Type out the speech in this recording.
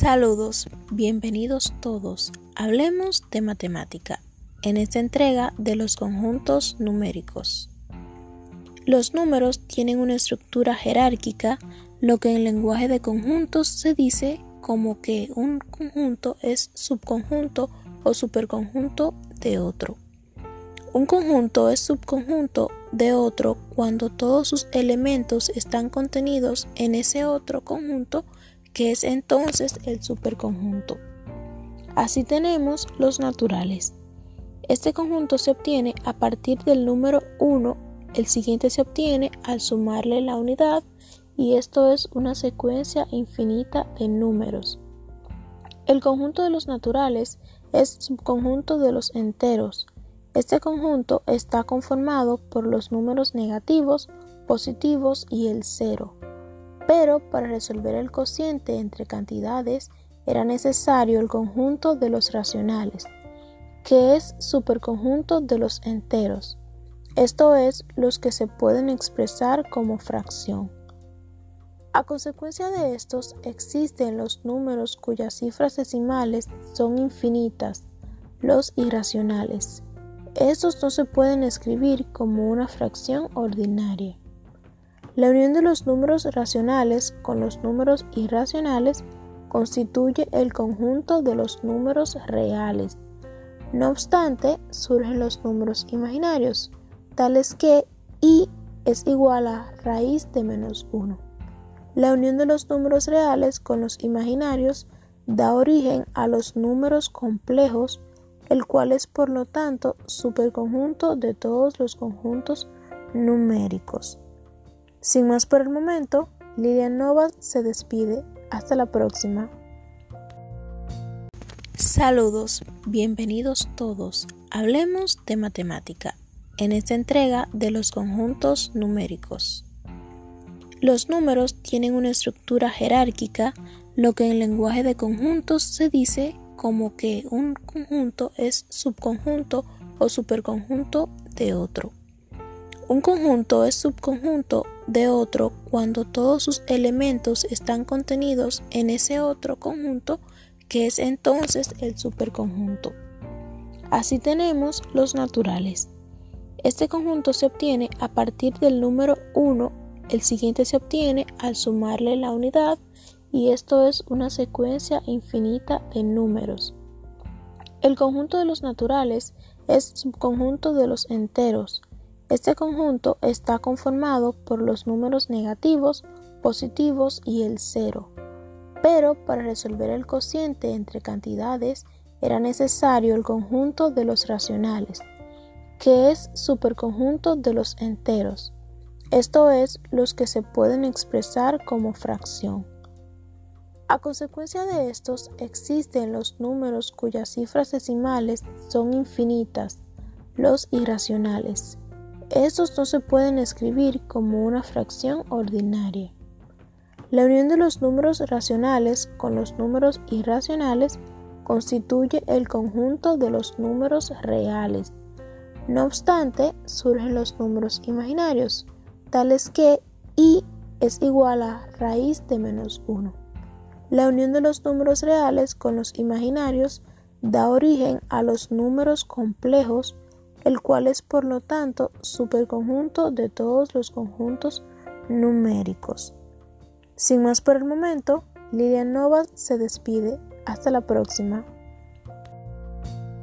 Saludos, bienvenidos todos. Hablemos de matemática en esta entrega de los conjuntos numéricos. Los números tienen una estructura jerárquica, lo que en lenguaje de conjuntos se dice como que un conjunto es subconjunto o superconjunto de otro. Un conjunto es subconjunto de otro cuando todos sus elementos están contenidos en ese otro conjunto que es entonces el superconjunto. Así tenemos los naturales. Este conjunto se obtiene a partir del número 1, el siguiente se obtiene al sumarle la unidad y esto es una secuencia infinita de números. El conjunto de los naturales es subconjunto de los enteros. Este conjunto está conformado por los números negativos, positivos y el cero pero para resolver el cociente entre cantidades era necesario el conjunto de los racionales, que es superconjunto de los enteros, esto es, los que se pueden expresar como fracción. A consecuencia de estos, existen los números cuyas cifras decimales son infinitas, los irracionales. Estos no se pueden escribir como una fracción ordinaria. La unión de los números racionales con los números irracionales constituye el conjunto de los números reales. No obstante, surgen los números imaginarios, tales que i es igual a raíz de menos 1. La unión de los números reales con los imaginarios da origen a los números complejos, el cual es por lo tanto superconjunto de todos los conjuntos numéricos. Sin más por el momento, Lidia Nova se despide. Hasta la próxima. Saludos, bienvenidos todos. Hablemos de matemática en esta entrega de los conjuntos numéricos. Los números tienen una estructura jerárquica, lo que en lenguaje de conjuntos se dice como que un conjunto es subconjunto o superconjunto de otro. Un conjunto es subconjunto de otro cuando todos sus elementos están contenidos en ese otro conjunto que es entonces el superconjunto. Así tenemos los naturales. Este conjunto se obtiene a partir del número 1, el siguiente se obtiene al sumarle la unidad y esto es una secuencia infinita de números. El conjunto de los naturales es subconjunto de los enteros, este conjunto está conformado por los números negativos, positivos y el cero, pero para resolver el cociente entre cantidades era necesario el conjunto de los racionales, que es superconjunto de los enteros, esto es, los que se pueden expresar como fracción. A consecuencia de estos existen los números cuyas cifras decimales son infinitas, los irracionales. Estos no se pueden escribir como una fracción ordinaria. La unión de los números racionales con los números irracionales constituye el conjunto de los números reales. No obstante, surgen los números imaginarios, tales que i es igual a raíz de menos 1. La unión de los números reales con los imaginarios da origen a los números complejos el cual es por lo tanto superconjunto de todos los conjuntos numéricos. Sin más por el momento, Lidia Nova se despide. Hasta la próxima.